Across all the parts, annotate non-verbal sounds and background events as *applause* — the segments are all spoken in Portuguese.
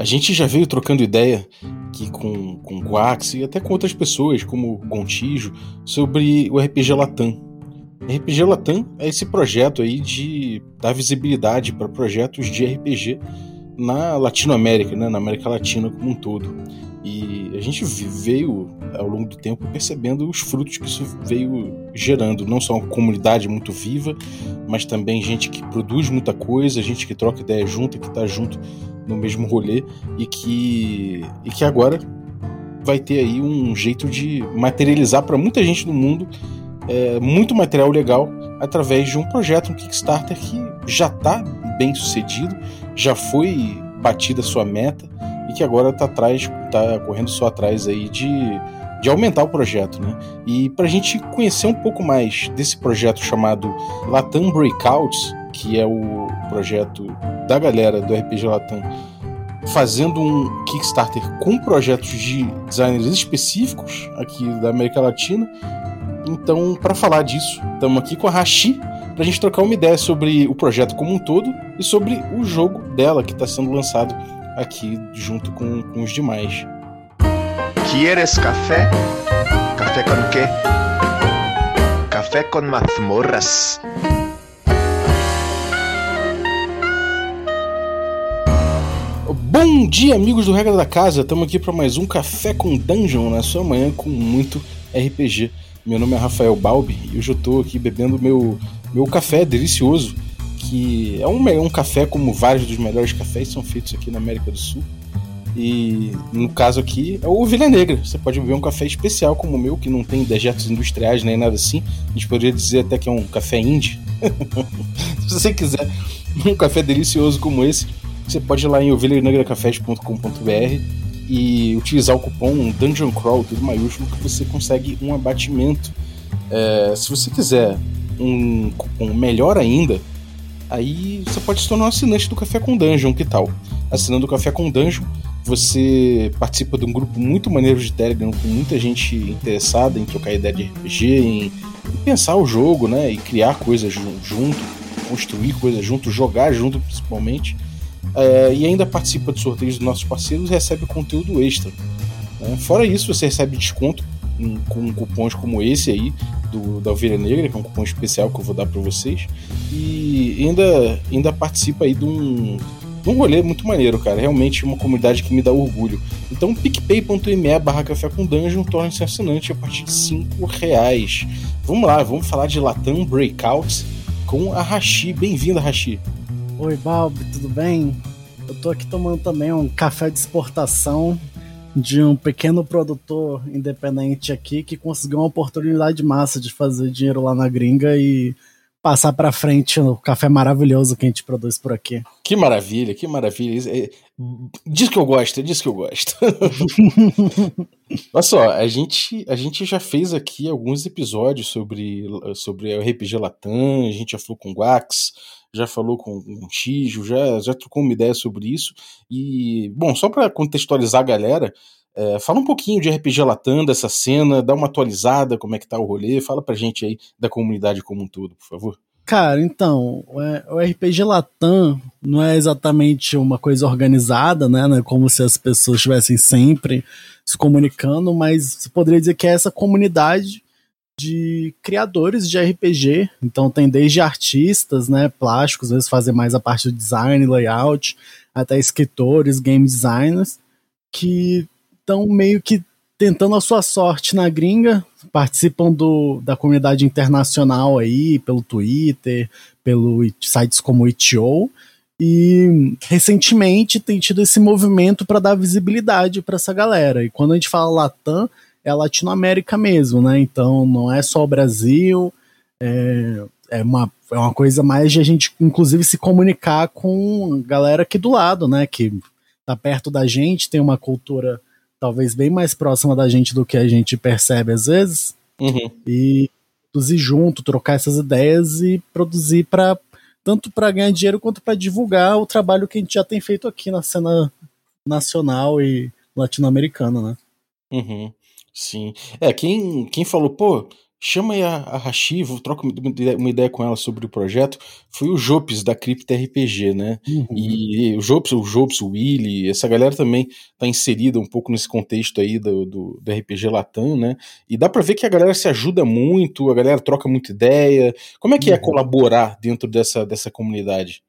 A gente já veio trocando ideia aqui com, com o Guax e até com outras pessoas, como Gontijo, sobre o RPG Latam. RPG Latam é esse projeto aí de dar visibilidade para projetos de RPG na Latinoamérica, né, na América Latina como um todo. E a gente veio, ao longo do tempo, percebendo os frutos que isso veio gerando. Não só uma comunidade muito viva, mas também gente que produz muita coisa, gente que troca ideia junto, que está junto no mesmo rolê e que, e que agora vai ter aí um jeito de materializar para muita gente no mundo é, muito material legal através de um projeto, um Kickstarter que já está bem sucedido, já foi batida sua meta e que agora está atrás, tá correndo só atrás aí de, de aumentar o projeto, né? E para a gente conhecer um pouco mais desse projeto chamado Latam Breakouts, que é o projeto da galera do RPG Latam fazendo um Kickstarter com projetos de designers específicos aqui da América Latina. Então, para falar disso, estamos aqui com a Hashi para a gente trocar uma ideia sobre o projeto como um todo e sobre o jogo dela que está sendo lançado aqui junto com, com os demais. ¿Quieres café? ¿Café con qué? Café con mazmorras. Bom dia, amigos do Regra da Casa. Estamos aqui para mais um Café com Dungeon na sua manhã com muito RPG. Meu nome é Rafael Balbi e hoje eu estou aqui bebendo meu, meu café delicioso que é um, um café como vários dos melhores cafés são feitos aqui na América do Sul. E no caso aqui é o Ovelha Negra. Você pode beber um café especial como o meu, que não tem dejetos industriais nem nada assim. A gente poderia dizer até que é um café indie. *laughs* Se você quiser um café delicioso como esse, você pode ir lá em ovelhanegracafés.com.br e utilizar o cupom Dungeon Crawl, tudo maiúsculo, que você consegue um abatimento. É, se você quiser um cupom melhor ainda, aí você pode se tornar um assinante do Café com Dungeon, que tal? Assinando o Café com Dungeon, você participa de um grupo muito maneiro de Telegram com muita gente interessada em trocar ideia de RPG, em, em pensar o jogo, né? E criar coisas junto, construir coisas junto, jogar junto principalmente. É, e ainda participa de sorteios dos nossos parceiros e recebe conteúdo extra. Né? Fora isso, você recebe desconto em, com cupons como esse aí, do, da Ovelha Negra, que é um cupom especial que eu vou dar para vocês. E ainda, ainda participa aí de um, de um rolê muito maneiro, cara. Realmente uma comunidade que me dá orgulho. Então, picpay.me barra café com dungeon torna-se assinante a partir de 5 reais. Vamos lá, vamos falar de Latam Breakouts com a Hashi. Bem-vinda, Hashi. Oi, Balbi, tudo bem? Eu tô aqui tomando também um café de exportação de um pequeno produtor independente aqui que conseguiu uma oportunidade massa de fazer dinheiro lá na gringa e passar para frente o café maravilhoso que a gente produz por aqui. Que maravilha, que maravilha. É, diz que eu gosto, diz que eu gosto. *laughs* Olha só, a gente, a gente já fez aqui alguns episódios sobre, sobre o RPG Latam, a gente já falou com o Wax, já falou com o Tijo, já, já trocou uma ideia sobre isso. E, bom, só para contextualizar a galera, é, fala um pouquinho de RPG Latam, dessa cena, dá uma atualizada, como é que tá o rolê, fala pra gente aí da comunidade como um todo, por favor. Cara, então, o RPG Latam não é exatamente uma coisa organizada, né, né? Como se as pessoas estivessem sempre se comunicando, mas você poderia dizer que é essa comunidade de criadores de RPG. Então tem desde artistas, né, plásticos, às vezes fazem mais a parte do design, layout, até escritores, game designers, que estão meio que tentando a sua sorte na gringa, participam do, da comunidade internacional aí, pelo Twitter, pelo sites como itch.io, e recentemente tem tido esse movimento para dar visibilidade para essa galera. E quando a gente fala Latam, é a Latinoamérica mesmo, né? Então não é só o Brasil, é, é, uma, é uma coisa mais de a gente, inclusive, se comunicar com a galera aqui do lado, né? Que tá perto da gente, tem uma cultura talvez bem mais próxima da gente do que a gente percebe às vezes. Uhum. E produzir junto, trocar essas ideias e produzir para tanto para ganhar dinheiro quanto para divulgar o trabalho que a gente já tem feito aqui na cena nacional e latino-americana, né? Uhum. Sim. É, quem, quem falou, pô, chama aí a, a Hashi, troca uma ideia com ela sobre o projeto, foi o Jopes da Crypto RPG, né? Uhum. E o Jopes, o Jopes, o Willy, essa galera também tá inserida um pouco nesse contexto aí do, do, do RPG Latam, né? E dá para ver que a galera se ajuda muito, a galera troca muita ideia. Como é que é uhum. é colaborar dentro dessa, dessa comunidade?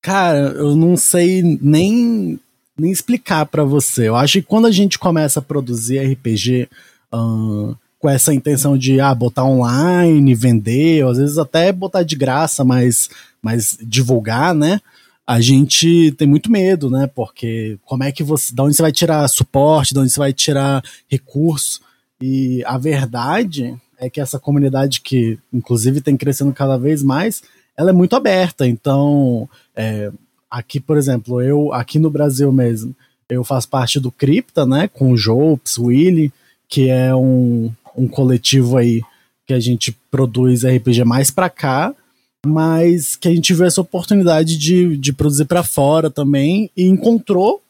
Cara, eu não sei nem, nem explicar para você. Eu acho que quando a gente começa a produzir RPG, uh, com essa intenção de ah, botar online, vender, ou às vezes até botar de graça, mas, mas divulgar, né? A gente tem muito medo, né? Porque como é que você. Da onde você vai tirar suporte, de onde você vai tirar recurso? E a verdade é que essa comunidade, que inclusive tem crescendo cada vez mais, ela é muito aberta. Então, é, aqui, por exemplo, eu, aqui no Brasil mesmo, eu faço parte do Cripta, né? Com o Jopes, o Willy, que é um, um coletivo aí que a gente produz RPG mais para cá, mas que a gente viu essa oportunidade de, de produzir para fora também e encontrou,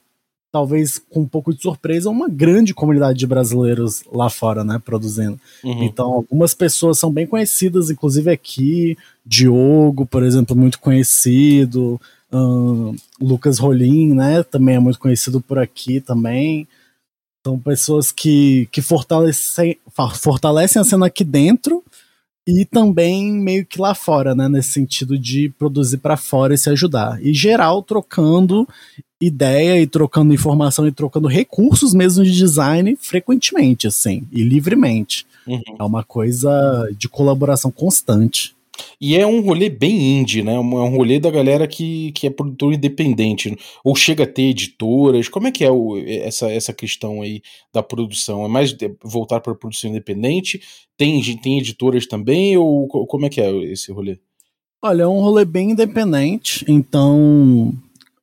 talvez com um pouco de surpresa, uma grande comunidade de brasileiros lá fora, né, produzindo. Uhum. Então, algumas pessoas são bem conhecidas, inclusive aqui, Diogo, por exemplo, muito conhecido, um, Lucas Rolim, né, também é muito conhecido por aqui também. São pessoas que, que fortalecem, fortalecem a cena aqui dentro e também meio que lá fora, né? Nesse sentido de produzir para fora e se ajudar. E geral trocando ideia e trocando informação e trocando recursos mesmo de design frequentemente, assim, e livremente. Uhum. É uma coisa de colaboração constante. E é um rolê bem indie, né? É um rolê da galera que, que é produtor independente. Ou chega a ter editoras. Como é que é o, essa, essa questão aí da produção? É mais voltar para a produção independente? Tem, tem editoras também? Ou como é que é esse rolê? Olha, é um rolê bem independente. Então,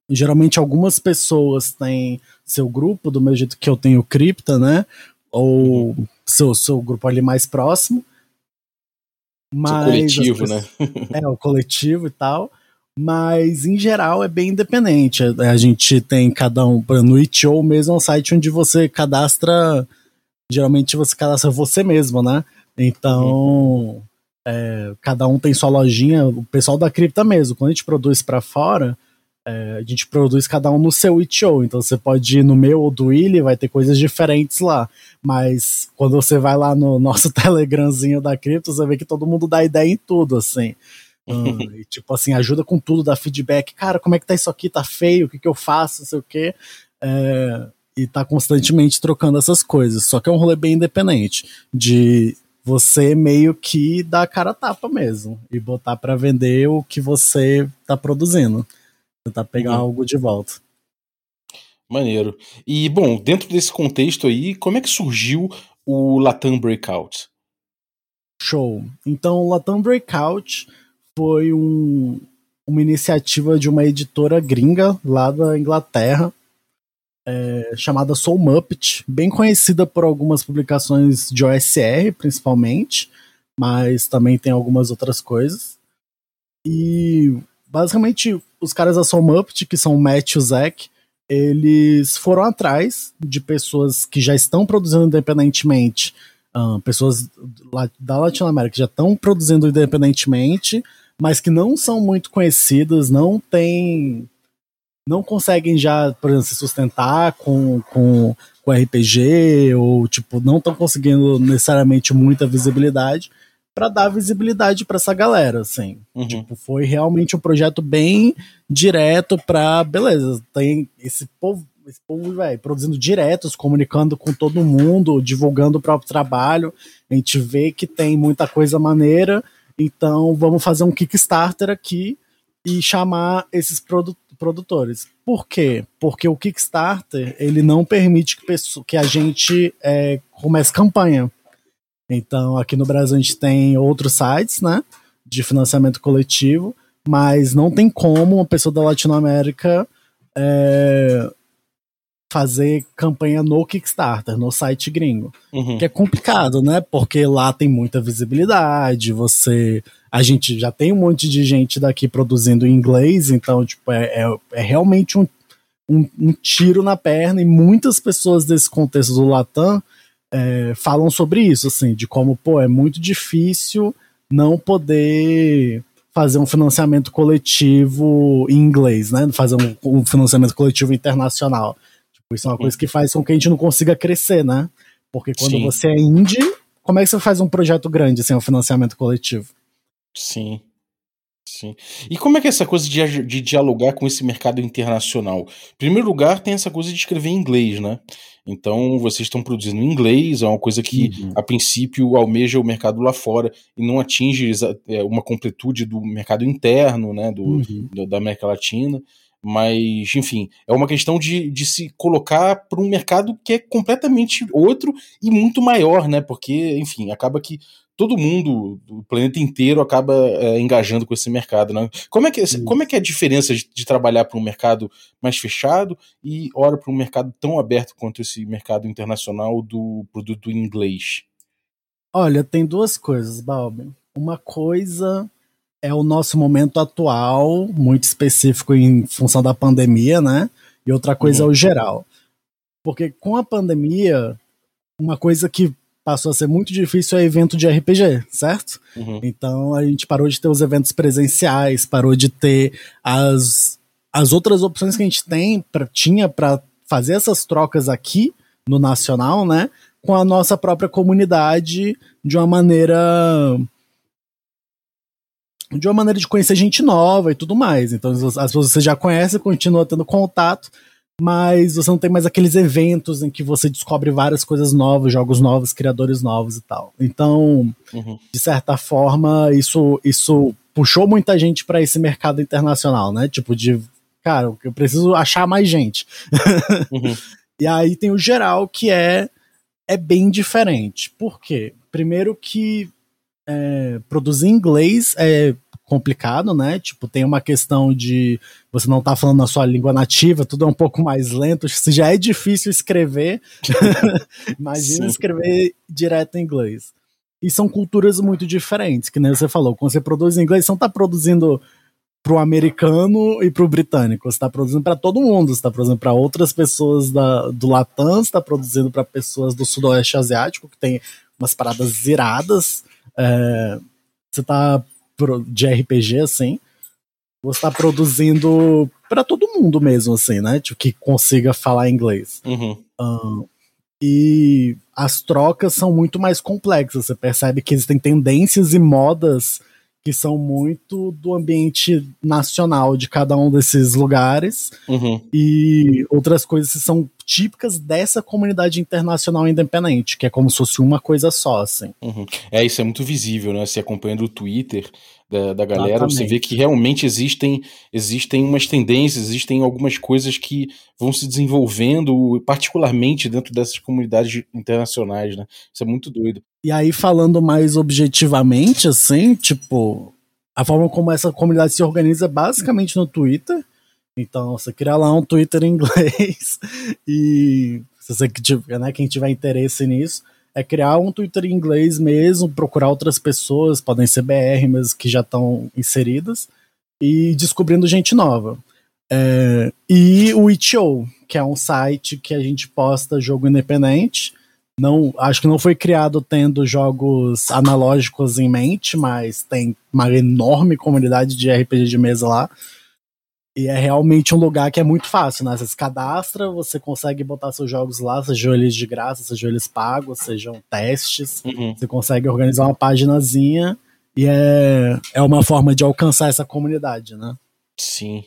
geralmente algumas pessoas têm seu grupo, do mesmo jeito que eu tenho Cripta, né? Ou uhum. seu, seu grupo ali mais próximo. Mas, coletivo, né? *laughs* é, o coletivo e tal. Mas, em geral, é bem independente. A, gente tem cada um. No Itch.io mesmo é um site onde você cadastra. Geralmente você cadastra você mesmo, né? Então. Uhum. É, cada um tem sua lojinha. O pessoal da cripta mesmo. Quando a gente produz para fora, é, a gente produz cada um no seu itch.io, então você pode ir no meu ou do Willy, vai ter coisas diferentes lá. Mas quando você vai lá no nosso *laughs* Telegramzinho da cripto, você vê que todo mundo dá ideia em tudo, assim. *laughs* Hum, e, tipo assim, ajuda com tudo, dá feedback. Cara, como é que tá isso aqui? Tá feio? O que, que eu faço? Não sei o quê. É, e tá constantemente trocando essas coisas. Só que é um rolê bem independente. De você meio que dar a cara a tapa mesmo. E botar para vender o que você tá produzindo. Tentar pegar uhum. algo de volta. Maneiro. E, bom, dentro desse contexto aí, como é que surgiu o Latam Breakout? Show. Então, o Latam Breakout foi um, uma iniciativa de uma editora gringa lá da Inglaterra, é, chamada Soul Muppet, bem conhecida por algumas publicações de OSR, principalmente, mas também tem algumas outras coisas. E basicamente os caras da Soul Muppet, que são o Matt e o Zack, eles foram atrás de pessoas que já estão produzindo independentemente, uh, pessoas da Latinoamérica que já estão produzindo independentemente, mas que não são muito conhecidas, não têm. não conseguem já, por exemplo, se sustentar com, com, com RPG, ou tipo, não estão conseguindo necessariamente muita visibilidade para dar visibilidade para essa galera, assim. Uhum. Tipo, foi realmente um projeto bem direto para beleza, tem esse povo, esse povo, velho, produzindo diretos, comunicando com todo mundo, divulgando o próprio trabalho. A gente vê que tem muita coisa maneira, então vamos fazer um Kickstarter aqui e chamar esses produ produtores. Por quê? Porque o Kickstarter, ele não permite que, que a gente é, comece campanha. Então, aqui no Brasil a gente tem outros sites, né, de financiamento coletivo, mas não tem como uma pessoa da Latinoamérica é, fazer campanha no Kickstarter, no site gringo. Uhum. Que é complicado, né? Porque lá tem muita visibilidade, você. A gente já tem um monte de gente daqui produzindo em inglês, então, tipo, é, é, é realmente um, um, um, tiro na perna, e muitas pessoas desse contexto do Latam é, falam sobre isso, assim, de como, pô, é muito difícil não poder fazer um financiamento coletivo em inglês, né? Fazer um, um financiamento coletivo internacional. Tipo, isso é uma coisa que faz com que a gente não consiga crescer, né? Porque quando Sim. você é indie, como é que você faz um projeto grande sem um financiamento coletivo? Sim. Sim. E como é que é essa coisa de, de dialogar com esse mercado internacional? Em primeiro lugar, tem essa coisa de escrever em inglês, né? Então, vocês estão produzindo em inglês, é uma coisa que, uhum. a princípio, almeja o mercado lá fora e não atinge é, uma completude do mercado interno, né, do, uhum. do da América Latina. Mas, enfim, é uma questão de, de se colocar para um mercado que é completamente outro e muito maior, né? Porque, enfim, acaba que todo mundo, o planeta inteiro, acaba é, engajando com esse mercado. Né? Como, é que, como é que é a diferença de, de trabalhar para um mercado mais fechado e, ora, para um mercado tão aberto quanto esse mercado internacional do produto inglês? Olha, tem duas coisas, Balbi. Uma coisa é o nosso momento atual, muito específico em função da pandemia, né? E outra coisa uhum. é o geral. Porque com a pandemia, uma coisa que passou a ser muito difícil é evento de RPG, certo? Uhum. Então a gente parou de ter os eventos presenciais, parou de ter as, as outras opções que a gente tem pra, tinha para fazer essas trocas aqui no nacional, né? Com a nossa própria comunidade de uma maneira de uma maneira de conhecer gente nova e tudo mais. Então, as pessoas você já conhece, continua tendo contato, mas você não tem mais aqueles eventos em que você descobre várias coisas novas, jogos novos, criadores novos e tal. Então, uhum. de certa forma, isso, isso puxou muita gente para esse mercado internacional, né? Tipo, de, cara, eu preciso achar mais gente. *laughs* Uhum. e aí tem o geral, que é, é bem diferente. Por quê? Primeiro que é, produzir em inglês é complicado, né? Tipo, tem uma questão de você não tá falando na sua língua nativa, tudo é um pouco mais lento. Se já é difícil escrever, *laughs* imagina Sim. escrever direto em inglês. E são culturas muito diferentes, que nem você falou. Quando você produz em inglês, você não tá produzindo pro americano e pro britânico. Você tá produzindo para todo mundo. Você tá produzindo para outras pessoas da, do Latam, você tá produzindo para pessoas do sudoeste asiático, que tem umas paradas iradas. É, você tá de RPG, assim, você tá produzindo para todo mundo mesmo, assim, né? Tipo, que consiga falar inglês. Uhum. Um, e as trocas são muito mais complexas. Você percebe que existem tendências e modas que são muito do ambiente nacional de cada um desses lugares uhum. e outras coisas que são típicas dessa comunidade internacional independente, que é como se fosse uma coisa só, assim. Uhum. É, isso é muito visível, né? Se acompanhando o Twitter da, da galera, Exatamente. você vê que realmente existem, existem umas tendências, existem algumas coisas que vão se desenvolvendo, particularmente dentro dessas comunidades internacionais, né? Isso é muito doido. E aí, falando mais objetivamente, assim, tipo, a forma como essa comunidade se organiza é basicamente no Twitter. Então, você cria lá um Twitter em *laughs* inglês e se você tiver, né, quem tiver interesse nisso, é criar um Twitter em inglês mesmo, procurar outras pessoas, podem ser BR, mas que já estão inseridas, e descobrindo gente nova. É, e o Itch.io, que é um site que a gente posta jogo independente, não, acho que não foi criado tendo jogos analógicos em mente, mas tem uma enorme comunidade de RPG de mesa lá. E é realmente um lugar que é muito fácil, né? Você se cadastra, você consegue botar seus jogos lá, sejam eles de graça, sejam eles pagos, sejam testes. Uhum. Você consegue organizar uma paginazinha e é, é uma forma de alcançar essa comunidade, né? Sim.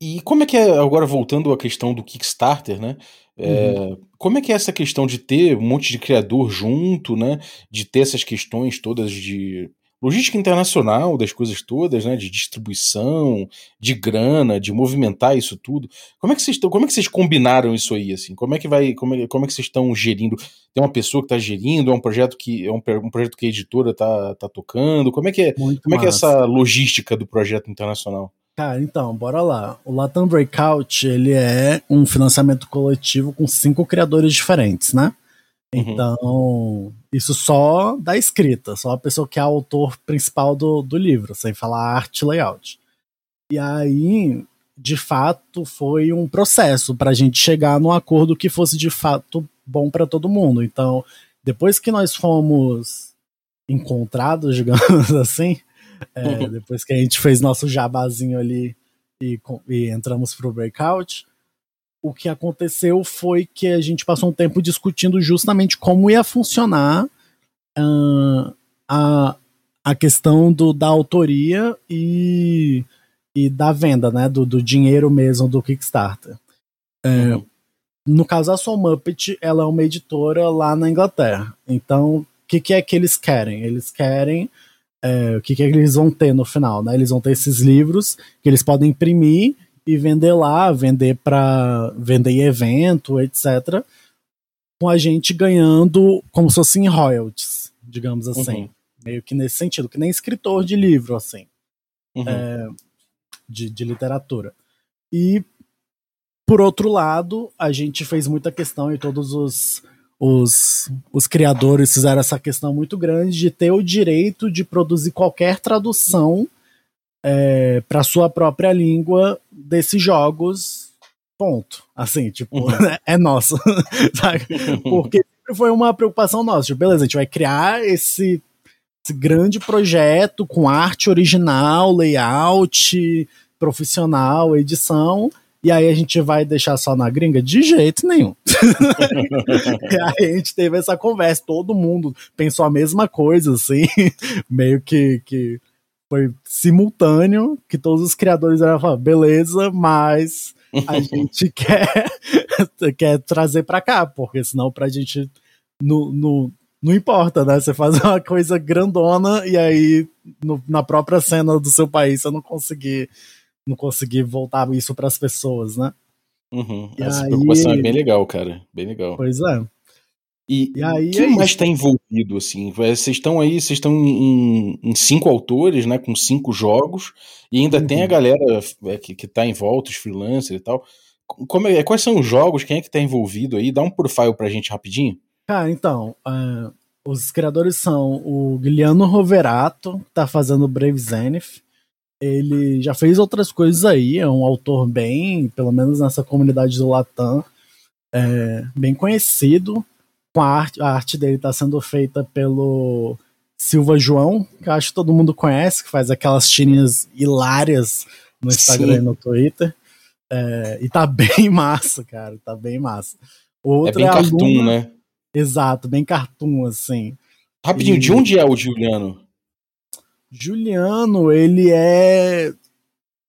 E como é que é, agora voltando à questão do Kickstarter, né? É, uhum. Como é que é essa questão de ter um monte de criador junto, né? De ter essas questões todas de logística internacional das coisas todas, né? De distribuição, de grana, de movimentar isso tudo. Como é que vocês estão? Como é que vocês combinaram isso aí? Assim? Como é que vai? Como é, como é que vocês estão gerindo? Tem uma pessoa que está gerindo? É um projeto que é um, um, projeto que a editora está tá tocando? Como é que é? Muito como massa. é que é essa logística do projeto internacional? Cara, então, bora lá. O Latam Breakout, ele é um financiamento coletivo com cinco criadores diferentes, né? Uhum. Então, isso só da escrita, só a pessoa que é autor principal do, do livro, sem falar arte layout. E aí, de fato, foi um processo para a gente chegar num acordo que fosse de fato bom para todo mundo. Então, depois que nós fomos encontrados, *laughs* digamos assim, é, uhum. depois que a gente fez nosso jabazinho ali e, e entramos pro breakout, o que aconteceu foi que a gente passou um tempo discutindo justamente como ia funcionar uh, a, a questão do, da autoria e, e da venda, né? Do, do dinheiro mesmo do Kickstarter. É, uhum. No caso, a Soul Muppet, ela é uma editora lá na Inglaterra. Então, o que, que é que eles querem? Eles querem é, o que, que eles vão ter no final, né? Eles vão ter esses livros que eles podem imprimir e vender lá, vender para vender em evento, etc. Com a gente ganhando como se fossem royalties, digamos assim. Uhum. Meio que nesse sentido, que nem escritor de livro, assim. Uhum. É, de, de literatura. E, por outro lado, a gente fez muita questão e todos os, os, os criadores fizeram essa questão muito grande de ter o direito de produzir qualquer tradução é, para sua própria língua desses jogos. Ponto. Assim, tipo, uhum. *laughs* é nosso. *laughs* Porque foi uma preocupação nossa. Tipo, beleza, a gente vai criar esse, esse grande projeto com arte original, layout profissional, edição. E aí a gente vai deixar só na gringa? De jeito nenhum. *laughs* e aí a gente teve essa conversa, todo mundo pensou a mesma coisa, assim, meio que, que foi simultâneo que todos os criadores eram falar, beleza, mas a *laughs* gente quer, *laughs* quer trazer para cá, porque senão pra gente no, no, não importa, né? Você faz *laughs* uma coisa grandona e aí no, na própria cena do seu país você não conseguir não conseguir voltar isso para as pessoas, né? Uhum. Essa aí... preocupação é bem legal, cara, bem legal. Pois é. E, e aí quem é mais está envolvido, assim? Vocês estão aí, vocês estão em, em, cinco autores, né? Com cinco jogos, e ainda uhum. tem a uhum. galera é, que, que tá em volta, os freelancers e tal. Como é, quais são os jogos? Quem é que tá envolvido aí? Dá um profile pra gente rapidinho. Cara, então, uh, os criadores são o Guilherme Roverato, que tá fazendo Brave Zenith. Ele já fez outras coisas aí, é um autor bem, pelo menos nessa comunidade do Latam, é, bem conhecido com a arte, a arte dele está sendo feita pelo Silva João, que eu acho que todo mundo conhece, que faz aquelas tirinhas hilárias no Instagram Sim. e no Twitter. É, e tá *laughs* bem massa, cara, tá bem massa. Outra é bem é cartoon, aluna... né? Exato, bem cartoon, assim. Rapidinho, e... de onde é o Juliano? Juliano, ele é.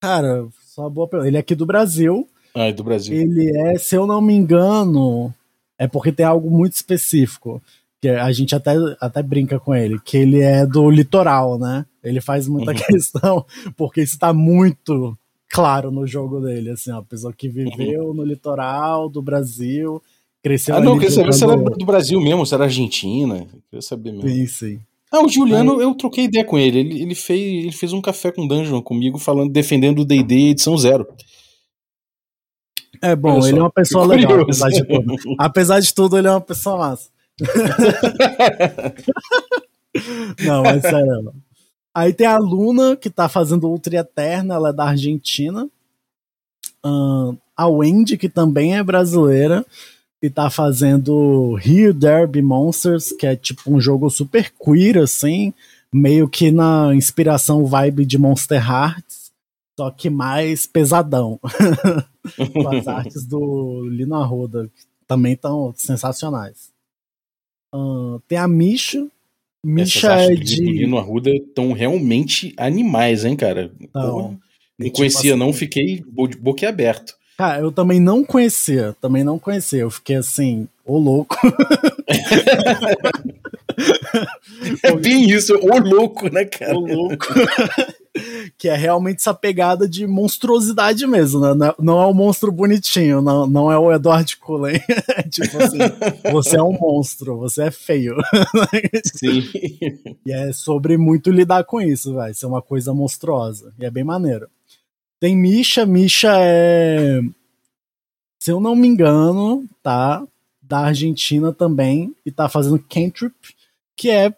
Cara, só uma boa pergunta. Ele é aqui do Brasil. Ah, é do Brasil. Ele é, se eu não me engano, é porque tem algo muito específico. Que a gente até, até brinca com ele, que ele é do litoral, né? Ele faz muita uhum. *laughs* questão, porque isso tá muito claro no jogo dele, assim, ó, a pessoa que viveu uhum. no litoral do Brasil, cresceu Ah, não, queria saber se era do Brasil mesmo, se era Argentina, queria saber mesmo. Sim, sim. Ah, o Juliano, Aí... eu troquei ideia com ele. ele. Ele fez, ele fez um café com Dungeon comigo, falando, defendendo o D&D edição zero. É bom, ele é uma pessoa legal, apesar de tudo. apesar de tudo, ele é uma pessoa massa. *laughs* não, mas sério. Aí tem a Luna, que tá fazendo Ultra Eterna, ela é da Argentina. Uh, a Wendy, que também é brasileira, e tá fazendo Here Derby Monsters, que é tipo um jogo super queer, assim, meio que na inspiração vibe de Monster Hearts só que mais pesadão. *laughs* Com as artes do Lino Arruda, que também estão sensacionais. Uh, tem a Misha. Misha é de. Do Lino Arruda estão realmente animais, hein, cara? Então, não tipo conhecia, assim, não, fiquei boquiaberto. Cara, eu também não conhecia, também não conhecia. Eu fiquei assim, ô louco. *laughs* é bem isso, ô louco, né, cara? Ô louco. *laughs* que é realmente essa pegada de monstruosidade mesmo, né? Não é o um monstro bonitinho, não, não é o Edward Cullen. É *laughs* tipo assim, você é um monstro, você é feio. Sim. E é sobre muito lidar com isso, vai ser uma coisa monstruosa. E é bem maneiro. Tem Misha, Misha é. Se eu não me engano, tá? Da Argentina também, e tá fazendo Cantrip, que é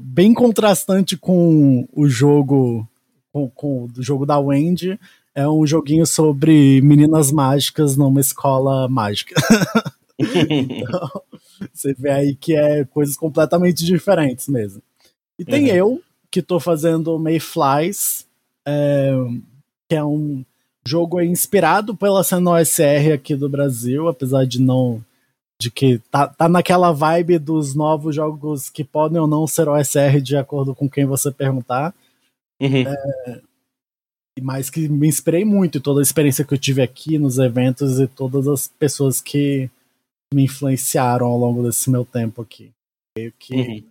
bem contrastante com o jogo com, com o jogo da Wendy. É um joguinho sobre meninas mágicas numa escola mágica. *laughs* então, Você vê aí que é coisas completamente diferentes mesmo. E tem uhum. eu, que tô fazendo Mayflies, é, que é um jogo inspirado pela cena OSR aqui do Brasil, apesar de não. De que tá, tá naquela vibe dos novos jogos que podem ou não ser OSR de acordo com quem você perguntar. Uhum. É, mas que me inspirei muito em toda a experiência que eu tive aqui nos eventos e todas as pessoas que me influenciaram ao longo desse meu tempo aqui. Meio que uhum.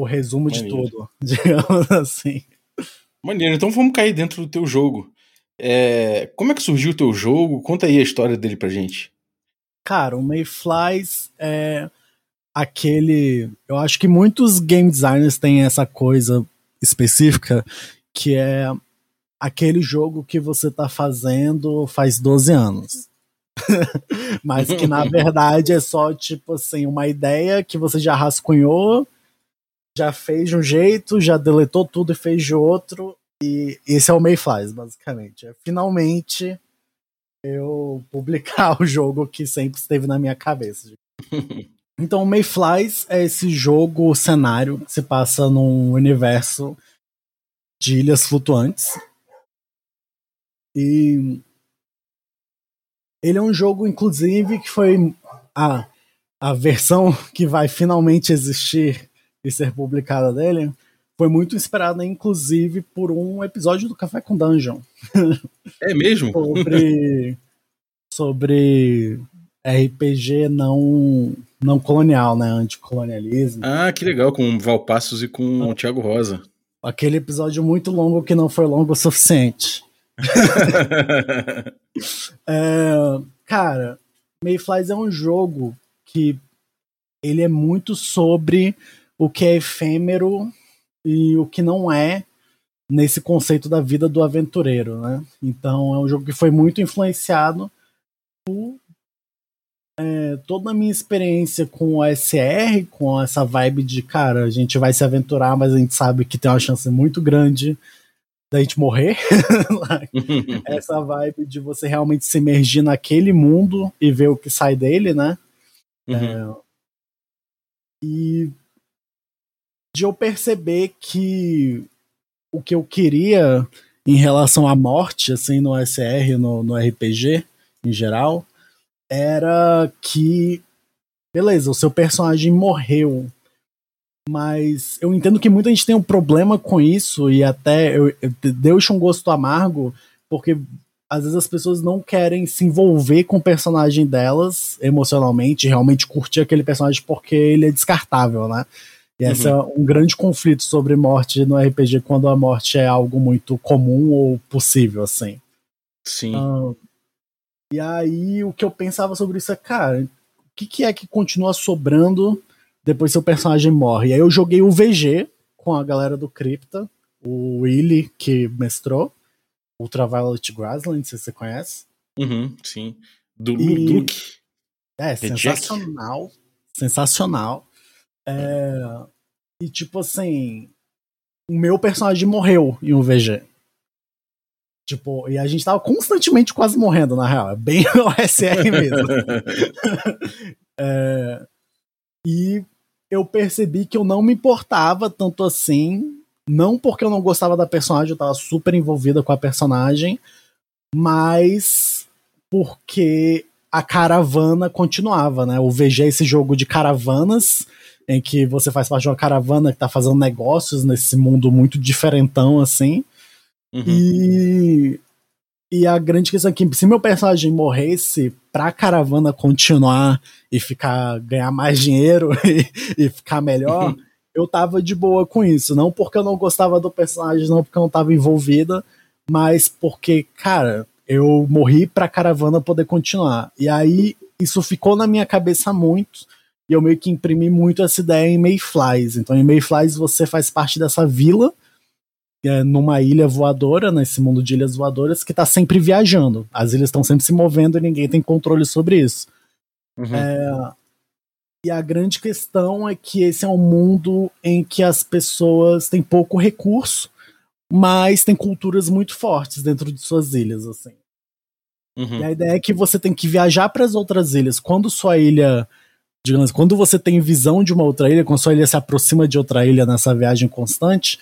o resumo Maneiro. de tudo, *laughs* digamos assim. Maneiro, então vamos cair dentro do teu jogo. É, como é que surgiu o teu jogo? Conta aí a história dele pra gente. Cara, o Mayflies é aquele. Eu acho que muitos game designers têm essa coisa específica que é aquele jogo que você tá fazendo faz 12 anos. *laughs* Mas que na *laughs* verdade é só tipo assim, uma ideia que você já rascunhou, já fez de um jeito, já deletou tudo e fez de outro, e esse é o Mayflies, basicamente. É finalmente eu publicar *laughs* o jogo que sempre esteve na minha cabeça. então, Mayflies é esse jogo cenário que se passa num universo de ilhas flutuantes. E ele é um jogo, inclusive, que foi a, a versão *laughs* que vai finalmente existir e ser publicada dele foi muito inspirada, inclusive, por um episódio do Café com Dungeon. É mesmo? sobre, sobre RPG não, não colonial, né? Anticolonialismo. Ah, que legal, com Valpassos e com ah. o Thiago Rosa. Aquele episódio muito longo que não foi longo o suficiente. *laughs* é, cara, Mayflies é um jogo que ele é muito sobre o que é efêmero e o que não é nesse conceito da vida do aventureiro, né? Então é um jogo que foi muito influenciado por é, toda a minha experiência com o SR, com essa vibe de, cara, a gente vai se aventurar, mas a gente sabe que tem uma chance muito grande da gente morrer. *laughs* essa vibe de você realmente se emergir naquele mundo e ver o que sai dele, né? Uhum. É, e de eu perceber que o que eu queria em relação à morte, assim, no SR, no, no RPG em geral, era que, beleza, o seu personagem morreu, mas eu entendo que muita gente tem um problema com isso e até eu, eu, deixa um gosto amargo, porque às vezes as pessoas não querem se envolver com o personagem delas emocionalmente, realmente curtir aquele personagem porque ele é descartável, né? E esse uhum. é um grande conflito sobre morte no RPG quando a morte é algo muito comum ou possível, assim. Sim. E aí o que eu pensava sobre isso é, cara, o que, que é que continua sobrando depois que seu personagem morre? E aí eu joguei o VG com a galera do Crypta, o Willy que mestrou, Ultraviolet Grassland, não sei se você conhece. Uhum, sim. Do e... Luke. É, sensacional. Sensacional. É, e tipo assim, o meu personagem morreu em um VG. Tipo, e a gente tava constantemente quase morrendo, na real. É bem *laughs* OSR mesmo. *laughs* é, e eu percebi que eu não me importava tanto assim. Não porque eu não gostava da personagem, eu tava super envolvida com a personagem, mas porque a caravana continuava, né? O VG é esse jogo de caravanas em que você faz parte de uma caravana que tá fazendo negócios nesse mundo muito diferentão, assim. Uhum. E, e a grande questão é que se meu personagem morresse pra caravana continuar e ficar ganhar mais dinheiro *laughs* e, e ficar melhor, uhum. eu tava de boa com isso. Não porque eu não gostava do personagem, não porque eu não tava envolvida, mas porque, cara, eu morri pra caravana poder continuar. E aí isso ficou na minha cabeça muito e eu meio que imprimi muito essa ideia em Mayflies. Então, em Mayflies você faz parte dessa vila, é, numa ilha voadora, nesse mundo de ilhas voadoras, que está sempre viajando. As ilhas estão sempre se movendo e ninguém tem controle sobre isso. Uhum. É, e a grande questão é que esse é um mundo em que as pessoas têm pouco recurso, mas têm culturas muito fortes dentro de suas ilhas, assim. Uhum. E a ideia é que você tem que viajar para as outras ilhas. Quando sua ilha digamos, quando você tem visão de uma outra ilha, quando sua ilha se aproxima de outra ilha nessa viagem constante,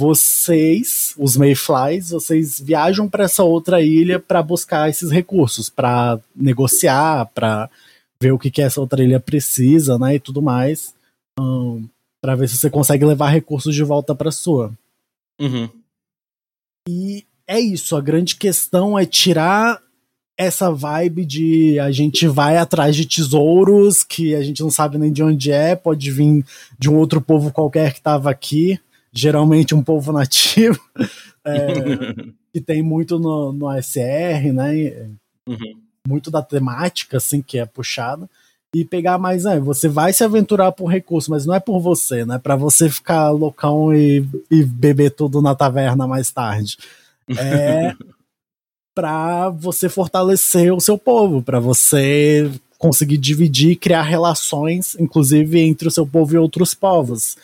vocês, os Mayflies, vocês viajam para essa outra ilha para buscar esses recursos, para negociar, para ver o que, que essa outra ilha precisa, né, e tudo mais, um, para ver se você consegue levar recursos de volta para sua. Uhum. E é isso, a grande questão é tirar essa vibe de a gente vai atrás de tesouros que a gente não sabe nem de onde é, pode vir de um outro povo qualquer que estava aqui, geralmente um povo nativo, *laughs* é, *laughs* que tem muito no, no ASR, né? Uhum. Muito da temática, assim, que é puxada. E pegar mais, é, você vai se aventurar por recurso, mas não é por você, né? Para você ficar loucão e, e beber tudo na taverna mais tarde. É *laughs* para você fortalecer o seu povo, para você conseguir dividir e criar relações, inclusive entre o seu povo e outros povos.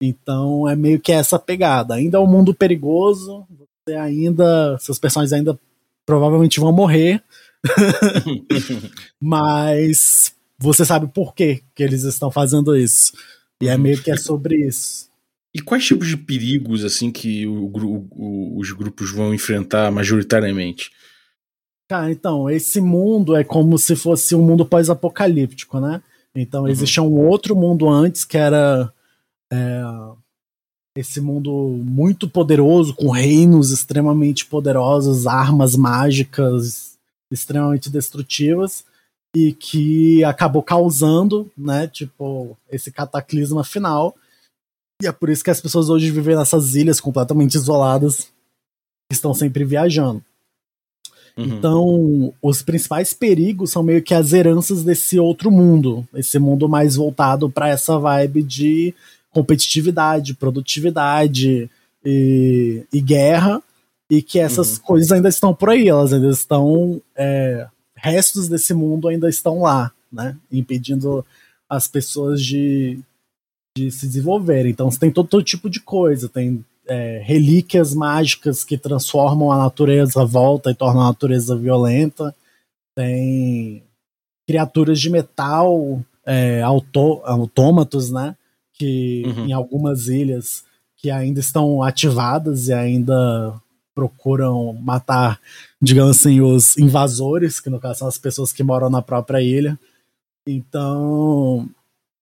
Então é meio que essa pegada. Ainda é um mundo perigoso, você ainda, seus personagens ainda provavelmente vão morrer, *laughs* *laughs* mas você sabe por que que eles estão fazendo isso. E é meio que é sobre isso. E quais tipos de perigos assim que o, o, os grupos vão enfrentar majoritariamente? Cara, então, esse mundo é como se fosse um mundo pós-apocalíptico, né? Então, uhum. existia um outro mundo antes que era é, esse mundo muito poderoso, com reinos extremamente poderosos, armas mágicas extremamente destrutivas e que acabou causando, né, tipo, esse cataclisma final e é por isso que as pessoas hoje vivem nessas ilhas completamente isoladas, estão sempre viajando. Uhum. Então, os principais perigos são meio que as heranças desse outro mundo, esse mundo mais voltado para essa vibe de competitividade, produtividade e, e guerra, e que essas uhum. coisas ainda estão por aí, elas ainda estão. É, restos desse mundo ainda estão lá, né? Impedindo as pessoas de, de se desenvolver. Então você tem todo, todo tipo de coisa, tem é, relíquias mágicas que transformam a natureza volta e tornam a natureza violenta, tem criaturas de metal, é, auto, autômatos, né? Que uhum. em algumas ilhas que ainda estão ativadas e ainda procuram matar, digamos assim, os invasores, que no caso são as pessoas que moram na própria ilha. Então,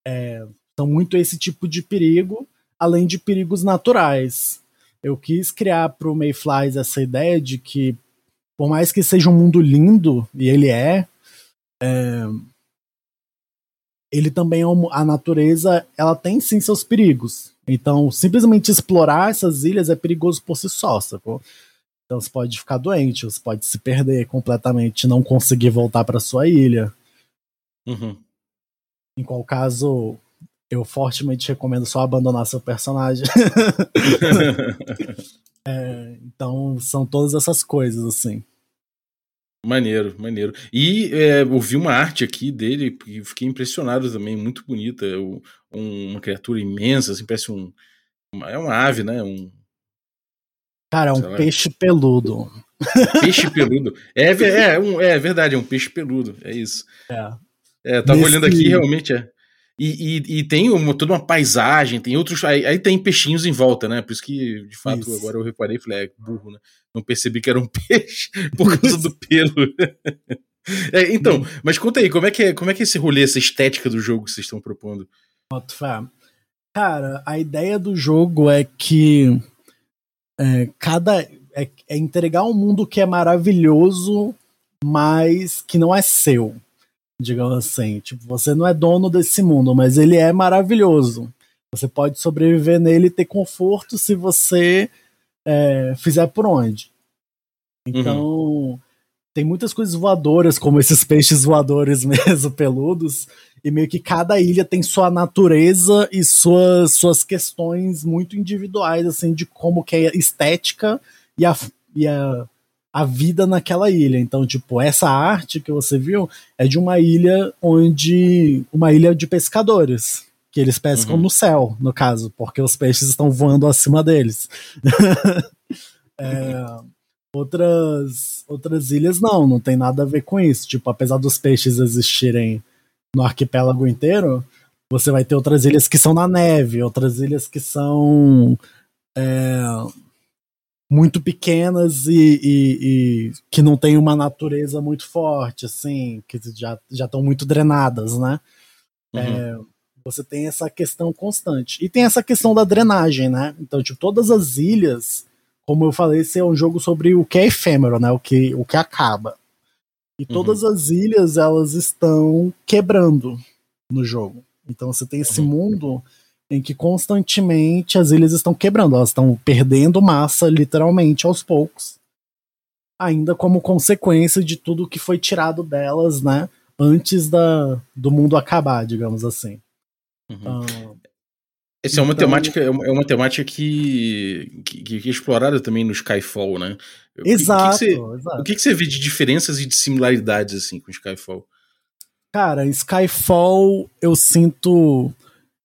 é, então, muito esse tipo de perigo, além de perigos naturais. Eu quis criar para o Mayflies essa ideia de que, por mais que seja um mundo lindo, e ele é, é ele também é um, a natureza, ela tem sim seus perigos. Então, simplesmente explorar essas ilhas é perigoso por si só, sacou? Então você pode ficar doente, você pode se perder completamente, não conseguir voltar para sua ilha. Uhum. Em qual caso, eu fortemente recomendo só abandonar seu personagem. *laughs* é, então, são todas essas coisas, assim. Maneiro, maneiro. E é, eu vi uma arte aqui dele e fiquei impressionado também, muito bonita. Um, uma criatura imensa, assim, parece um. Uma, é uma ave, né? Um, Cara, é um peixe peludo. Peixe peludo. É, é, é, um, é verdade, é um peixe peludo. É isso. É. É, tava Nesse... olhando aqui, realmente é. E, e, e, tem uma, toda uma paisagem, tem outros. Aí, aí, tem peixinhos em volta, né? Por isso que, de fato, isso. agora eu reparei e falei, é burro, né? Não percebi que era um *laughs* peixe por causa do pelo. *laughs* é, então, mas conta aí, como é, que é, como é que é esse rolê, essa estética do jogo que vocês estão propondo? Cara, a ideia do jogo é que é, cada. É, é entregar um mundo que é maravilhoso, mas que não é seu digamos assim. Tipo, você não é dono desse mundo, mas ele é maravilhoso. Você pode sobreviver nele e ter conforto se você é, fizer por onde. Então, uhum. Tem muitas coisas voadoras, como esses peixes voadores *laughs* mesmo, peludos, e meio que cada ilha tem sua natureza e suas, suas questões muito individuais, assim, de como que é estética e a, e a a vida naquela ilha. Então, tipo, essa arte que você viu é de uma ilha onde. uma ilha de pescadores. Que eles pescam uhum. no céu, no caso, porque os peixes estão voando acima deles. *laughs* é, outras, outras ilhas não, não tem nada a ver com isso. Tipo, apesar dos peixes existirem no arquipélago inteiro, você vai ter outras ilhas que são na neve, outras ilhas que são é, muito pequenas e, e, e, que não tem uma natureza muito forte, assim, que já estão muito drenadas, né? Uhum. É, você tem essa questão constante. E tem essa questão da drenagem, né? Então, tipo, todas as ilhas, como eu falei, esse é um jogo sobre o que é efêmero, né? O que, o que acaba. E uhum. todas as ilhas, elas estão quebrando no jogo. Então você tem esse uhum. mundo em que constantemente as ilhas estão quebrando, elas estão perdendo massa literalmente aos poucos. Ainda como consequência de tudo que foi tirado delas, né? Antes da, do mundo acabar, digamos assim. Uhum. Uh, Essa é uma então, temática, é uma, é uma temática que, que, que, é explorada também no Skyfall, né? Exato. O que, que, você, exato. O que você vê de diferenças e de similaridades assim com Skyfall? Cara, Skyfall, eu sinto.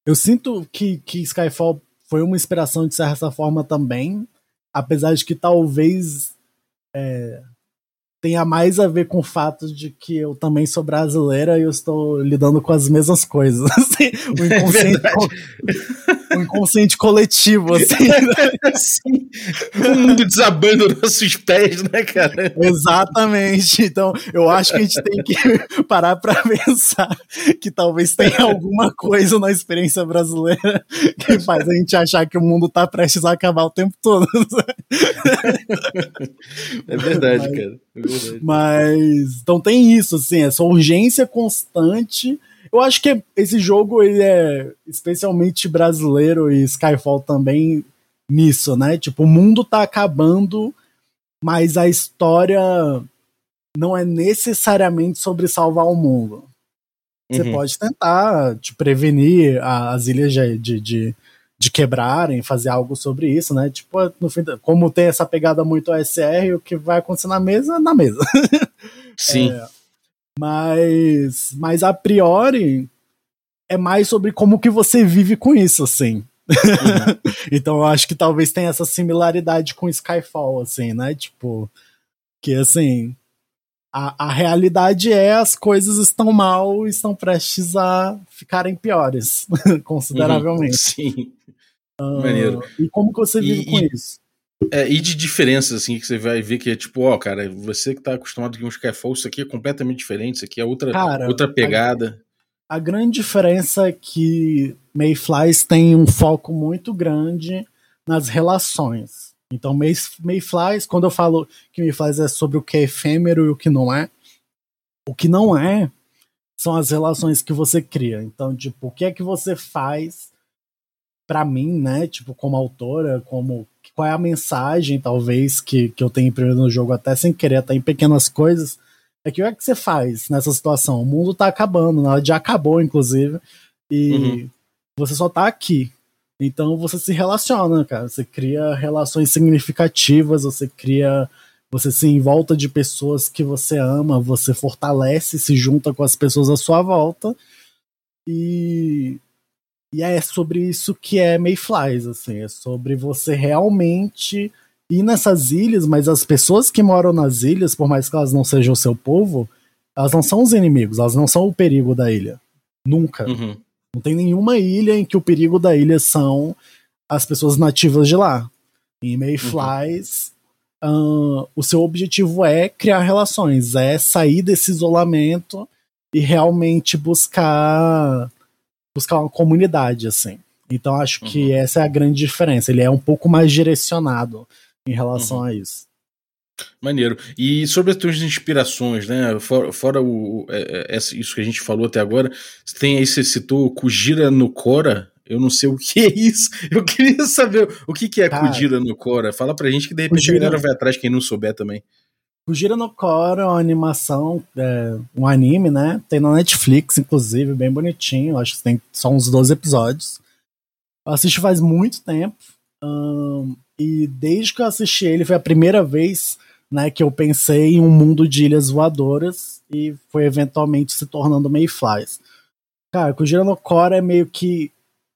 Eu sinto que, que Skyfall foi uma inspiração de certa forma também. Apesar de que talvez é, tenha mais a ver com o fato de que eu também sou brasileira e eu estou lidando com as mesmas coisas. *laughs* Assim, o, é inconsciente, é o inconsciente coletivo, assim. Sim. O mundo desabando nos nossos pés, né, cara? Exatamente. Então, eu acho que a gente tem que *laughs* parar para pensar que talvez tenha alguma coisa na experiência brasileira que faz a gente achar que o mundo tá prestes a acabar o tempo todo. É verdade, Mas... cara. É verdade. Mas então tem isso, assim, essa urgência constante. Eu acho que esse jogo ele é especialmente brasileiro e Skyfall também nisso, né? Tipo, o mundo tá acabando, mas a história não é necessariamente sobre salvar o mundo. Você uhum. pode tentar te prevenir as ilhas de, de, de quebrarem, fazer algo sobre isso, né? Tipo, no fim, como tem essa pegada muito OSR, o que vai acontecer na mesa, na mesa. *laughs* Sim. É, mas, mas a priori é mais sobre como que você vive com isso, assim. Uhum. *laughs* então eu acho que talvez tenha essa similaridade com Skyfall, assim, né? Tipo, que assim, a, a realidade é as coisas estão mal e estão prestes a ficarem piores, *laughs* consideravelmente. Uhum, sim. Uh, Maneiro. E como que você vive e, com e, isso? É, e de diferenças, assim, que você vai ver que é tipo, ó, cara, você que tá acostumado com um Skyfall, isso aqui é completamente diferente, isso aqui é outra, cara, outra pegada. A, a, grande diferença é que Mayflies tem um foco muito grande nas relações. Então, Mayflies, quando eu falo que Mayflies é sobre o que é efêmero e o que não é, o que não é são as relações que você cria. Então, tipo, o que é que você faz para mim, né, tipo, como autora, como qual é a mensagem, talvez, que, que eu tenho imprimido no jogo, até sem querer, até em pequenas coisas, é que o que, é que você faz nessa situação? O mundo tá acabando, na já acabou, inclusive, e uhum. você só tá aqui. Então você se relaciona, cara. Você cria relações significativas, você cria. Você se envolta de pessoas que você ama, você fortalece, se junta com as pessoas à sua volta. E e é sobre isso que é Mayflies, assim, é sobre você realmente ir nessas ilhas, mas as pessoas que moram nas ilhas, por mais que elas não sejam o seu povo, elas não são os inimigos, elas não são o perigo da ilha. Nunca. Uhum. Não tem nenhuma ilha em que o perigo da ilha são as pessoas nativas de lá. Em Mayflies, uhum. uh, o seu objetivo é criar relações, é sair desse isolamento e realmente buscar buscar uma comunidade, assim. Então acho uhum. que essa é a grande diferença. Ele é um pouco mais direcionado em relação uhum. a isso. Maneiro. E sobre as tuas inspirações, né? Fora, fora o, é, é, isso que a gente falou até agora, tem aí, você citou Kujira no Cora. Eu não sei o que é isso. *laughs* Eu queria saber o que, que é Cara, Kujira no Cora. Fala pra gente que de repente Kujira... a galera vai atrás, quem não souber também. Kujira no Core é uma animação, é, um anime, né? Tem na Netflix, inclusive, bem bonitinho. Acho que tem só uns 12 episódios. Eu assisti faz muito tempo. E desde que eu assisti ele, foi a primeira vez né, que eu pensei em um mundo de ilhas voadoras e foi eventualmente se tornando Mayflies. Cara, Kujira no Core é meio que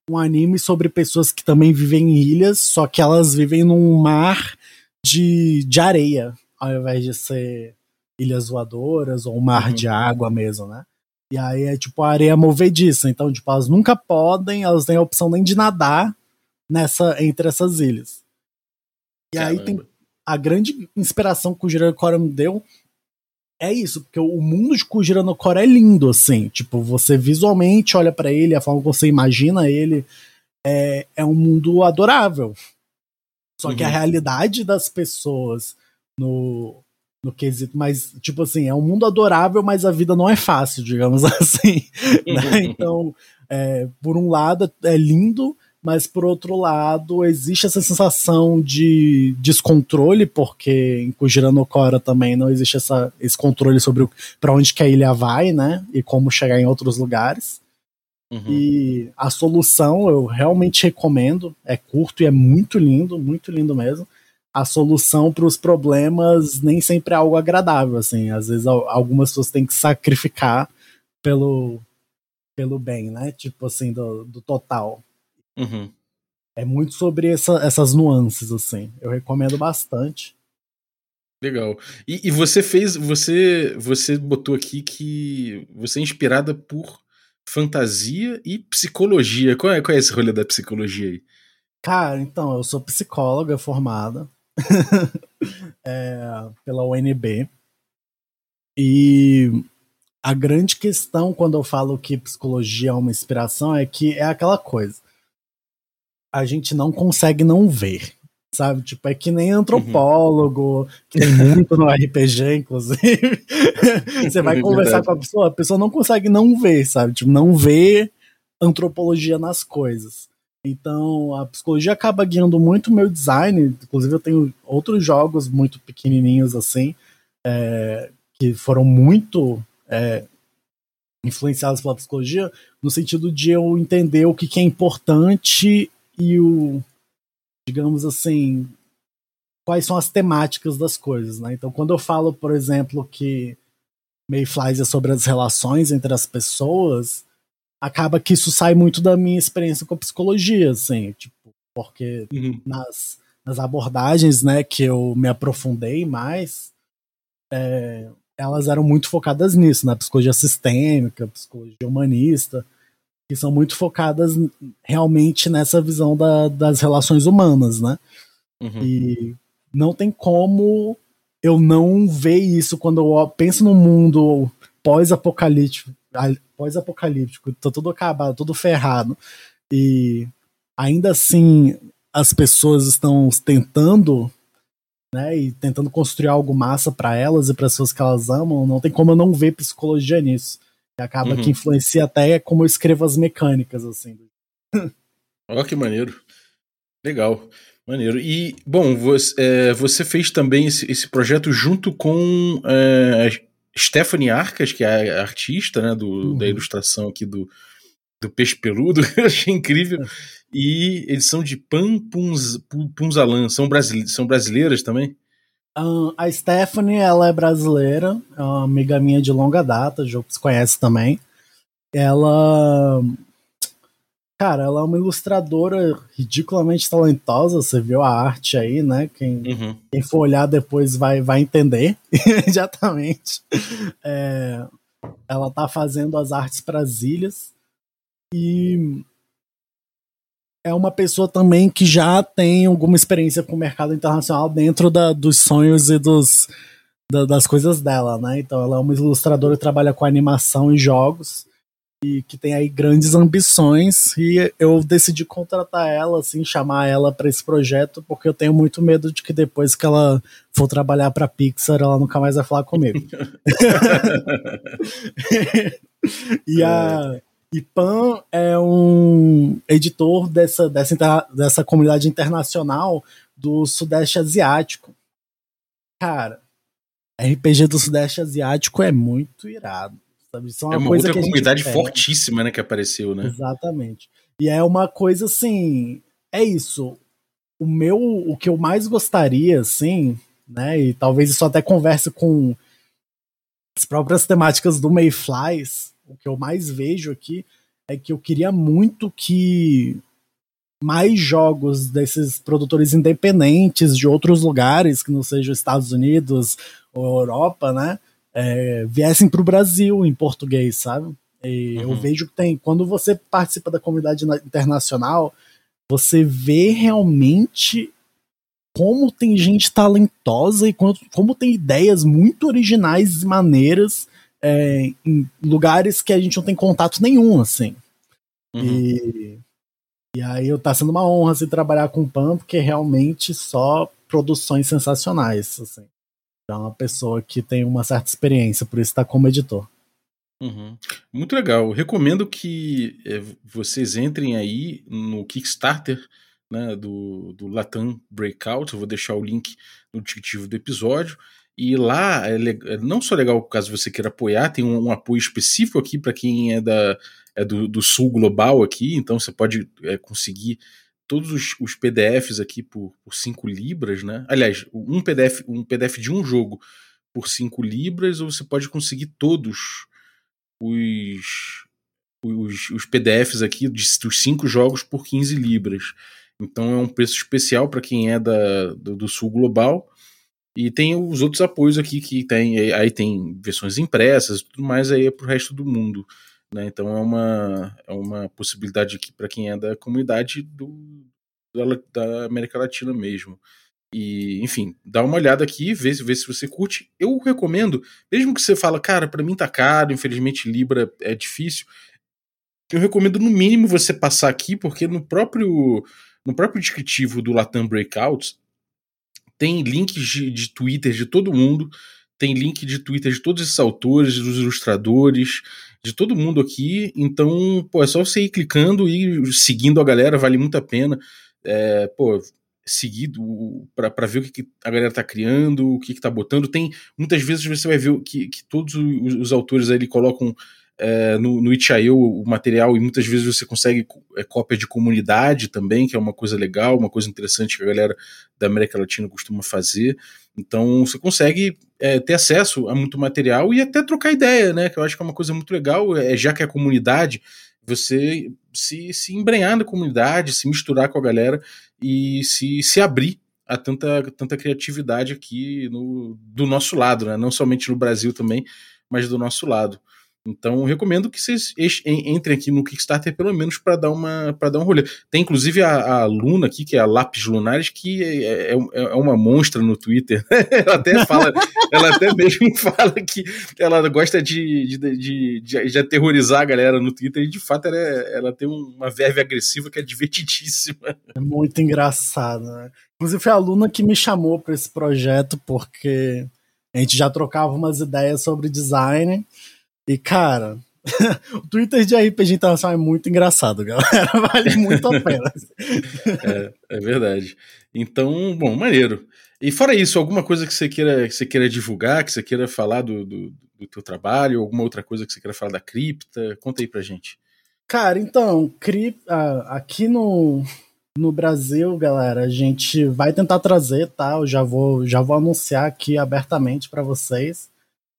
um anime sobre pessoas que também vivem em ilhas, só que elas vivem num mar de, de areia ao invés de ser ilhas voadoras ou um mar uhum. de água mesmo, né? E aí é tipo a areia movediça. Então, tipo, elas nunca podem, elas têm a opção nem de nadar nessa entre essas ilhas. E Caramba. aí tem a grande inspiração que o Giranocora me deu é isso, porque o mundo de Kujiranokora é lindo, assim. Tipo, você visualmente olha para ele, a forma que você imagina ele, é, é um mundo adorável. Só uhum. que a uhum. realidade das pessoas no, no quesito, mas, tipo assim, é um mundo adorável, mas a vida não é fácil, digamos *laughs* assim. né? *laughs* Então, é, por um lado, é lindo, mas por outro lado, existe essa sensação de descontrole, porque em Kujiranokora também não existe essa, esse controle sobre para onde que a ilha vai, né? E como chegar em outros lugares. Uhum. E a solução eu realmente recomendo, é curto e é muito lindo, muito lindo mesmo. A solução para os problemas nem sempre é algo agradável, assim. Às vezes algumas pessoas têm que sacrificar pelo, pelo bem, né? Tipo assim, do, do total. Uhum. É muito sobre essa, essas nuances, assim. Eu recomendo bastante. Legal. E, e, você fez. Você você botou aqui que você é inspirada por fantasia e psicologia. Qual é, qual é esse rolê da psicologia aí? Cara, então, eu sou psicóloga formada *laughs* é, pela UNB. E a grande questão quando eu falo que psicologia é uma inspiração é que é aquela coisa a gente não consegue não ver. Sabe? Tipo, é que nem antropólogo, uhum. que tem muito no RPG, inclusive. *laughs* Você vai conversar com a pessoa, a pessoa não consegue não ver, sabe? Tipo, não ver antropologia nas coisas. Então, a psicologia acaba guiando muito o meu design. Inclusive, eu tenho outros jogos muito pequenininhos assim, é, que foram muito é, influenciados pela psicologia, no sentido de eu entender o que, que é importante e o, digamos assim, quais são as temáticas das coisas, né? Então, quando eu falo, por exemplo, que Mayflies é sobre as relações entre as pessoas, acaba que isso sai muito da minha experiência com a psicologia, assim, tipo, porque uhum. nas, nas abordagens, né, que eu me aprofundei mais, é, elas eram muito focadas nisso, na psicologia sistêmica, psicologia humanista, que são muito focadas realmente nessa visão da, das relações humanas, né? Uhum. E não tem como eu não ver isso quando eu penso no mundo pós-apocalíptico, pós-apocalíptico, tá tudo acabado, tudo ferrado, e ainda assim as pessoas estão tentando, né, e tentando construir algo massa para elas e para as pessoas que elas amam, não tem como eu não ver psicologia nisso. Que acaba uhum. que influencia até como eu escrevo as mecânicas, assim. *laughs* Olha que maneiro. Legal. Maneiro. E, bom, você, é, você fez também esse, esse, projeto junto com é, Stephanie Arcas, que é a artista né, do, uhum. da ilustração aqui do, do Peixe Peludo. *laughs* Eu achei incrível. E eles são de Pan Punzalan. São, brasile são brasileiras também? a Stephanie, ela é brasileira, é uma amiga minha de longa data, já se conhece também. Ela. Cara, ela é uma ilustradora ridiculamente talentosa, você viu a arte aí, né? Quem, uhum. quem for olhar depois vai, vai entender *laughs* imediatamente. É, ela tá fazendo as artes para as ilhas e é uma pessoa também que já tem alguma experiência com o mercado internacional dentro da, dos sonhos e dos, da, das coisas dela, né? Então ela é uma ilustradora que trabalha com animação e jogos e que tem aí grandes ambições e eu decidi contratar ela, assim, chamar ela para esse projeto porque eu tenho muito medo de que depois que ela for trabalhar para Pixar ela nunca mais vai falar comigo. *laughs* e a é. E Pan é um editor dessa, dessa, dessa comunidade internacional do Sudeste Asiático. Cara, RPG do Sudeste Asiático é muito irado. Sabe? Isso é uma, é uma coisa outra comunidade fortíssima, né, que apareceu, né? Exatamente. E é uma coisa assim, é isso. O meu, o que eu mais gostaria, assim, né, e talvez isso até converse com as próprias temáticas do Mayflies, o que eu mais vejo aqui é que eu queria muito que mais jogos desses produtores independentes de outros lugares, que não sejam Estados Unidos ou Europa, né? É, viessem para o Brasil em português, sabe? Uhum. Eu vejo que tem. Quando você participa da comunidade internacional, você vê realmente como tem gente talentosa e como, como tem ideias muito originais e maneiras é, em lugares que a gente não tem contato nenhum, assim. Uhum. E, e aí tá sendo uma honra assim, trabalhar com o Pan, porque realmente só produções sensacionais, assim. É uma pessoa que tem uma certa experiência, por isso está como editor. Uhum. Muito legal. Recomendo que é, vocês entrem aí no Kickstarter né, do, do Latam Breakout. Eu vou deixar o link no descritivo do episódio. E lá é, é, não só legal caso você queira apoiar, tem um, um apoio específico aqui para quem é, da, é do, do, sul global aqui, então você pode é, conseguir todos os, os, PDFs aqui por, por 5 libras, né? Aliás, um PDF, um PDF de um jogo por 5 libras, ou você pode conseguir todos os, os, os PDFs aqui dos cinco jogos por 15 libras. Então é um preço especial para quem é da, do, do, sul global. E tem os outros apoios aqui que tem. Aí tem versões impressas tudo mais aí é para o resto do mundo. Né? Então é uma, é uma possibilidade aqui para quem é da comunidade do, da, da América Latina mesmo. E, enfim, dá uma olhada aqui, vê, vê se você curte. Eu recomendo, mesmo que você fala, cara, para mim tá caro, infelizmente Libra é difícil. Eu recomendo no mínimo você passar aqui, porque no próprio no próprio descritivo do Latam Breakouts tem links de, de Twitter de todo mundo, tem link de Twitter de todos esses autores, dos ilustradores, de todo mundo aqui. Então, pô, é só você ir clicando e seguindo a galera, vale muito a pena. É, pô, seguido para ver o que, que, a galera tá criando, o que, que tá botando. Tem muitas vezes você vai ver que, que todos os, os autores ali colocam é, no, no Itch.io o material e muitas vezes você consegue é, cópia de comunidade também, que é uma coisa legal, uma coisa interessante que a galera da América Latina costuma fazer. Então você consegue é, ter acesso a muito material e até trocar ideia, né? Que eu acho que é uma coisa muito legal, é, já que é comunidade, você se, se embrenhar na comunidade, se misturar com a galera e se, se abrir a tanta, tanta criatividade aqui no, do nosso lado, né? Não somente no Brasil também, mas do nosso lado. Então, recomendo que vocês entrem aqui no Kickstarter, pelo menos, para dar, uma, dar um rolê. Tem inclusive a, a, Luna aqui, que é a Lápis Lunares, que é, é, é uma monstra no Twitter. *laughs* ela até fala, ela até mesmo *laughs* fala que ela gosta de, de, de, de, de aterrorizar a galera no Twitter, e de fato ela, é, ela tem uma verve agressiva que é divertidíssima. É muito engraçado, né? Inclusive, foi a Luna que me chamou para esse projeto, porque a gente já trocava umas ideias sobre design. E, cara, *laughs* o Twitter de RPG Internacional é muito engraçado, galera. *laughs* Vale muito a pena. é, é verdade. Então, bom, maneiro. E fora isso, alguma coisa que você queira, que você queira divulgar, que você queira falar do, do, do teu trabalho, alguma outra coisa que você queira falar da cripta? Conta aí pra gente. Cara, então, cripta, aqui no, no Brasil, galera, a gente vai tentar trazer, tá? Eu já vou, já vou anunciar aqui abertamente para vocês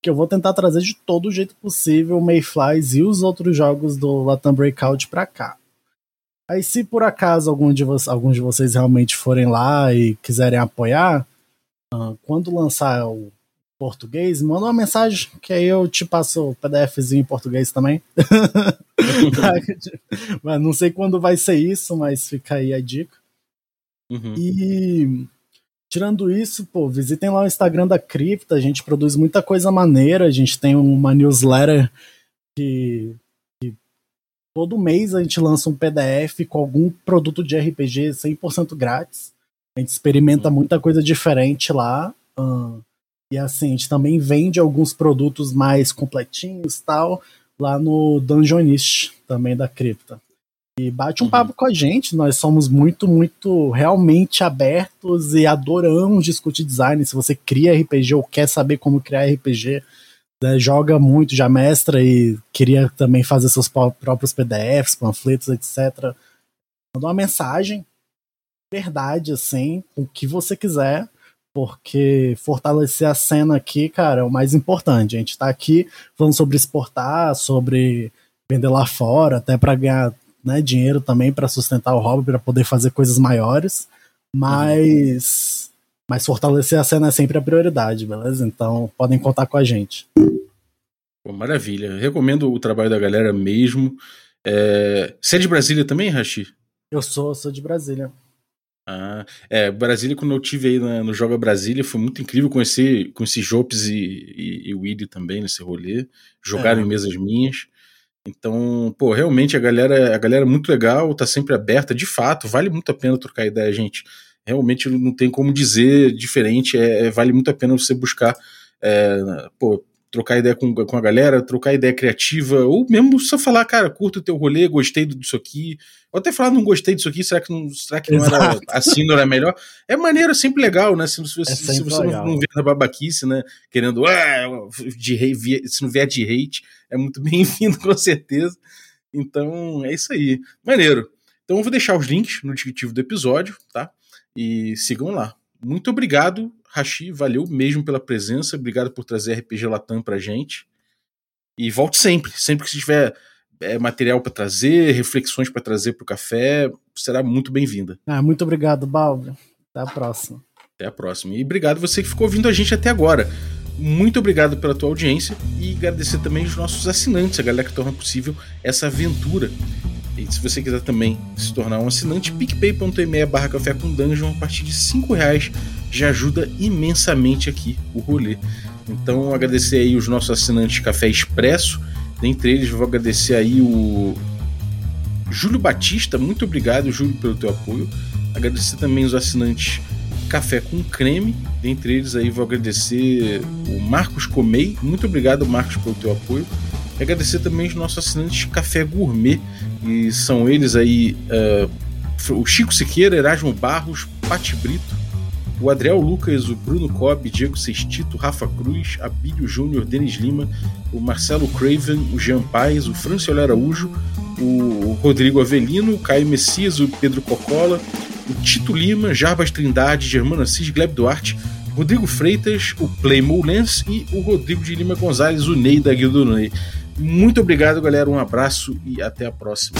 que eu vou tentar trazer de todo o jeito possível o Mayflies e os outros jogos do Latam Breakout pra cá. Aí, se por acaso algum de alguns de vocês realmente forem lá e quiserem apoiar, uh, quando lançar o português, manda uma mensagem que aí eu te passo o PDFzinho em português também. *laughs* mas não sei quando vai ser isso, mas fica aí a dica. Uhum. E Tirando isso, pô, visitem lá o Instagram da Cripta, a gente produz muita coisa maneira, a gente tem uma newsletter que, que todo mês a gente lança um PDF com algum produto de RPG 100% grátis. A gente experimenta uhum. muita coisa diferente lá. Uh, e assim, a gente também vende alguns produtos mais completinhos tal lá no Dungeonist, também da Cripta. E bate um uhum. papo com a gente, nós somos muito, muito realmente abertos e adoramos discutir design. Se você cria RPG ou quer saber como criar RPG, né, joga muito, já mestra e queria também fazer seus próprios PDFs, panfletos, etc. Manda uma mensagem, verdade, assim, o que você quiser, porque fortalecer a cena aqui, cara, é o mais importante. A gente tá aqui falando sobre exportar, sobre vender lá fora, até para ganhar né, dinheiro também para sustentar o hobby, para poder fazer coisas maiores. Mas Mas fortalecer a cena é sempre a prioridade, beleza? Então podem contar com a gente. Pô, maravilha. Recomendo o trabalho da galera mesmo. É... Você é de Brasília também, Rashi? Eu sou, sou de Brasília. Ah, é, Brasília, quando eu tive aí no Joga Brasília, foi muito incrível conhecer, conhecer Jopes e, e, e Willy também nesse rolê. Jogaram é. em mesas minhas. Então, pô, realmente a galera, a galera é muito legal, tá sempre aberta, de fato, vale muito a pena trocar ideia, gente. Realmente não tem como dizer diferente, é, é vale muito a pena você buscar, é, pô, trocar ideia com, com a galera, trocar ideia criativa, ou mesmo só falar, cara, curto o teu rolê, gostei disso aqui, ou até falar, não gostei disso aqui, será que não, será que não era assim, não era melhor? É maneiro, é sempre legal, né? Se, se, é se você legal. não, não vier na babaquice, né? Querendo, ah, de, se não vier de hate, é muito *laughs* bem-vindo, com certeza. Então, é isso aí. Maneiro. Então, eu vou deixar os links no descritivo do episódio, tá? E sigam lá. Muito obrigado Rashi, valeu mesmo pela presença, obrigado por trazer RPG Latam pra gente. E volte sempre, sempre que tiver é, material para trazer, reflexões para trazer pro café, será muito bem-vinda. Ah, muito obrigado, Balbi. Até a próxima. Até a próxima. E obrigado você que ficou ouvindo a gente até agora. Muito obrigado pela tua audiência e agradecer também os nossos assinantes, a galera que torna possível essa aventura. E se você quiser também se tornar um assinante, picpay.me barra café com dungeon a partir de 5 reais já ajuda imensamente aqui o rolê. Então, agradecer aí os nossos assinantes Café Expresso. Dentre eles, vou agradecer aí o Júlio Batista. Muito obrigado, Júlio, pelo teu apoio. Agradecer também os assinantes Café com Creme. Dentre eles, aí, vou agradecer o Marcos Comei. Muito obrigado, Marcos, pelo teu apoio. E agradecer também os nossos assinantes Café Gourmet. E são eles aí uh, o Chico Siqueira, Erasmo Barros, Pati Brito, o Adriel Lucas, o Bruno Cobb, Diego Sextito, Rafa Cruz, Abílio Júnior, Denis Lima, o Marcelo Craven, o Jean Paes, o Francioli Araújo, o Rodrigo Avelino, o Caio Messias, o Pedro Cocola, o Tito Lima, Jarbas Trindade, Germano Assis, Gleb Duarte, Rodrigo Freitas, o Playmo Lens e o Rodrigo de Lima Gonzalez, o Ney da Guilda Ney. Muito obrigado, galera. Um abraço e até a próxima.